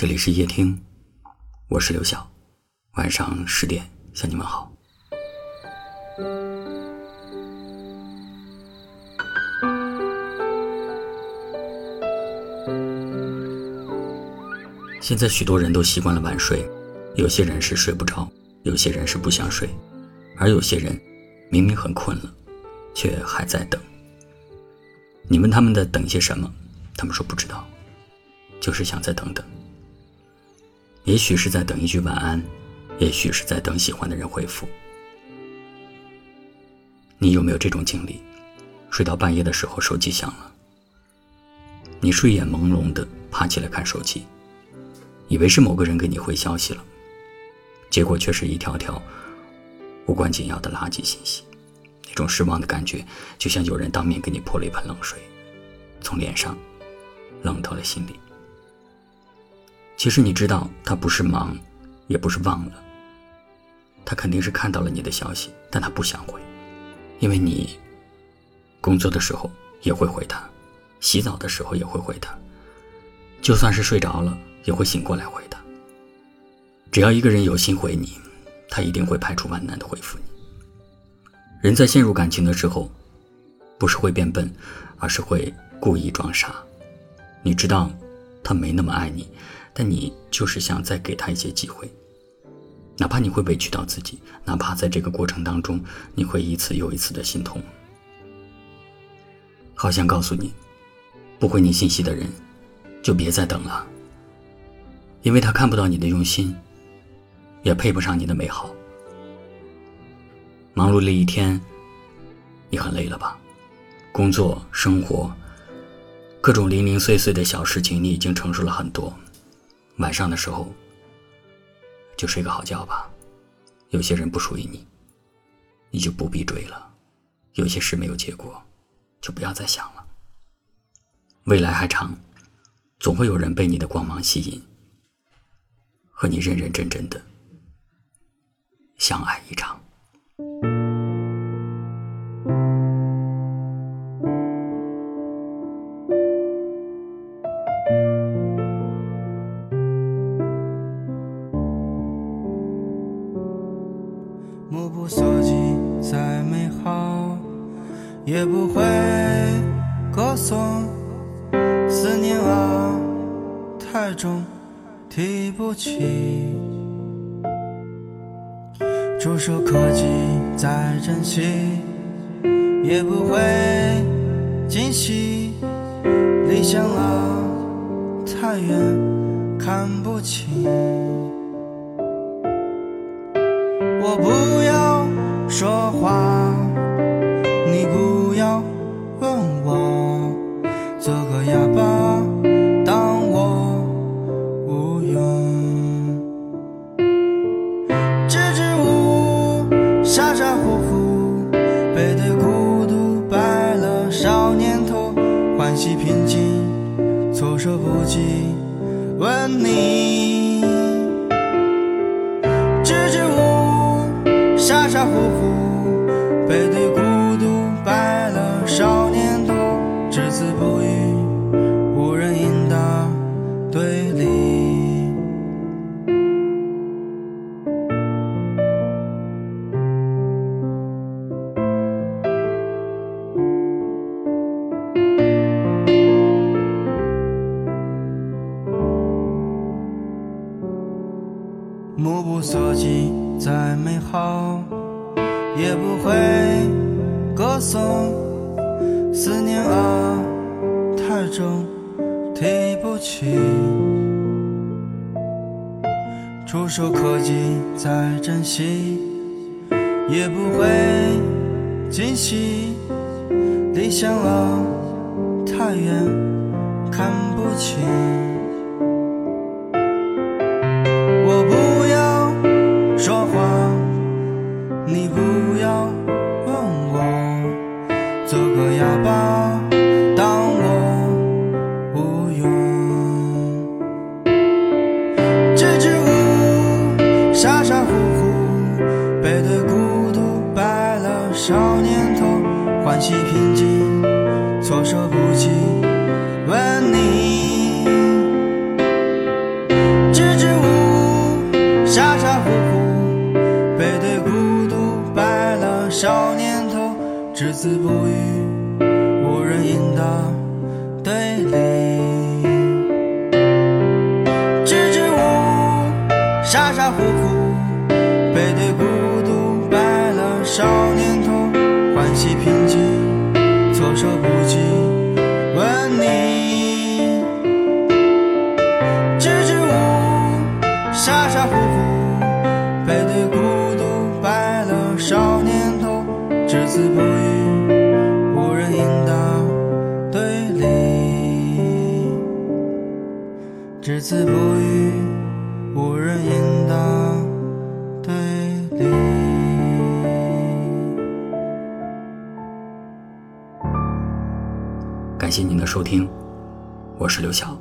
这里是夜听，我是刘晓，晚上十点向你们好。现在许多人都习惯了晚睡，有些人是睡不着，有些人是不想睡，而有些人明明很困了，却还在等。你问他们在等些什么，他们说不知道，就是想再等等。也许是在等一句晚安，也许是在等喜欢的人回复。你有没有这种经历？睡到半夜的时候，手机响了，你睡眼朦胧的爬起来看手机，以为是某个人给你回消息了，结果却是一条条无关紧要的垃圾信息。那种失望的感觉，就像有人当面给你泼了一盆冷水，从脸上冷到了心里。其实你知道，他不是忙，也不是忘了，他肯定是看到了你的消息，但他不想回，因为你工作的时候也会回他，洗澡的时候也会回他，就算是睡着了，也会醒过来回他。只要一个人有心回你，他一定会排除万难的回复你。人在陷入感情的时候，不是会变笨，而是会故意装傻。你知道，他没那么爱你。但你就是想再给他一些机会，哪怕你会委屈到自己，哪怕在这个过程当中你会一次又一次的心痛。好想告诉你，不回你信息的人，就别再等了，因为他看不到你的用心，也配不上你的美好。忙碌了一天，你很累了吧？工作、生活，各种零零碎碎的小事情，你已经承受了很多。晚上的时候，就睡个好觉吧。有些人不属于你，你就不必追了；有些事没有结果，就不要再想了。未来还长，总会有人被你的光芒吸引，和你认认真真的相爱一场。歌颂。思念啊，太重，提不起。触手可及，再珍惜也不会惊喜。理想啊，太远，看不清。我不要说话，平静，措手不及，问你，支支吾吾。傻傻乎乎，背对目不所及。再美好，也不会歌颂。思念啊，太重，提不起。触手可及，再珍惜，也不会惊喜。理想啊，太远，看不清。你不要问我做个哑巴，当我无用。支支吾吾，傻傻乎乎，背对孤独，白了少年头，欢喜平静，措手不及，少年头，欢喜平静，措手不及，问你。支支吾吾，傻傻乎乎，背对孤独，白了少年头，只字不语，无人应答对立。只字不语，无人应答感谢您的收听，我是刘晓。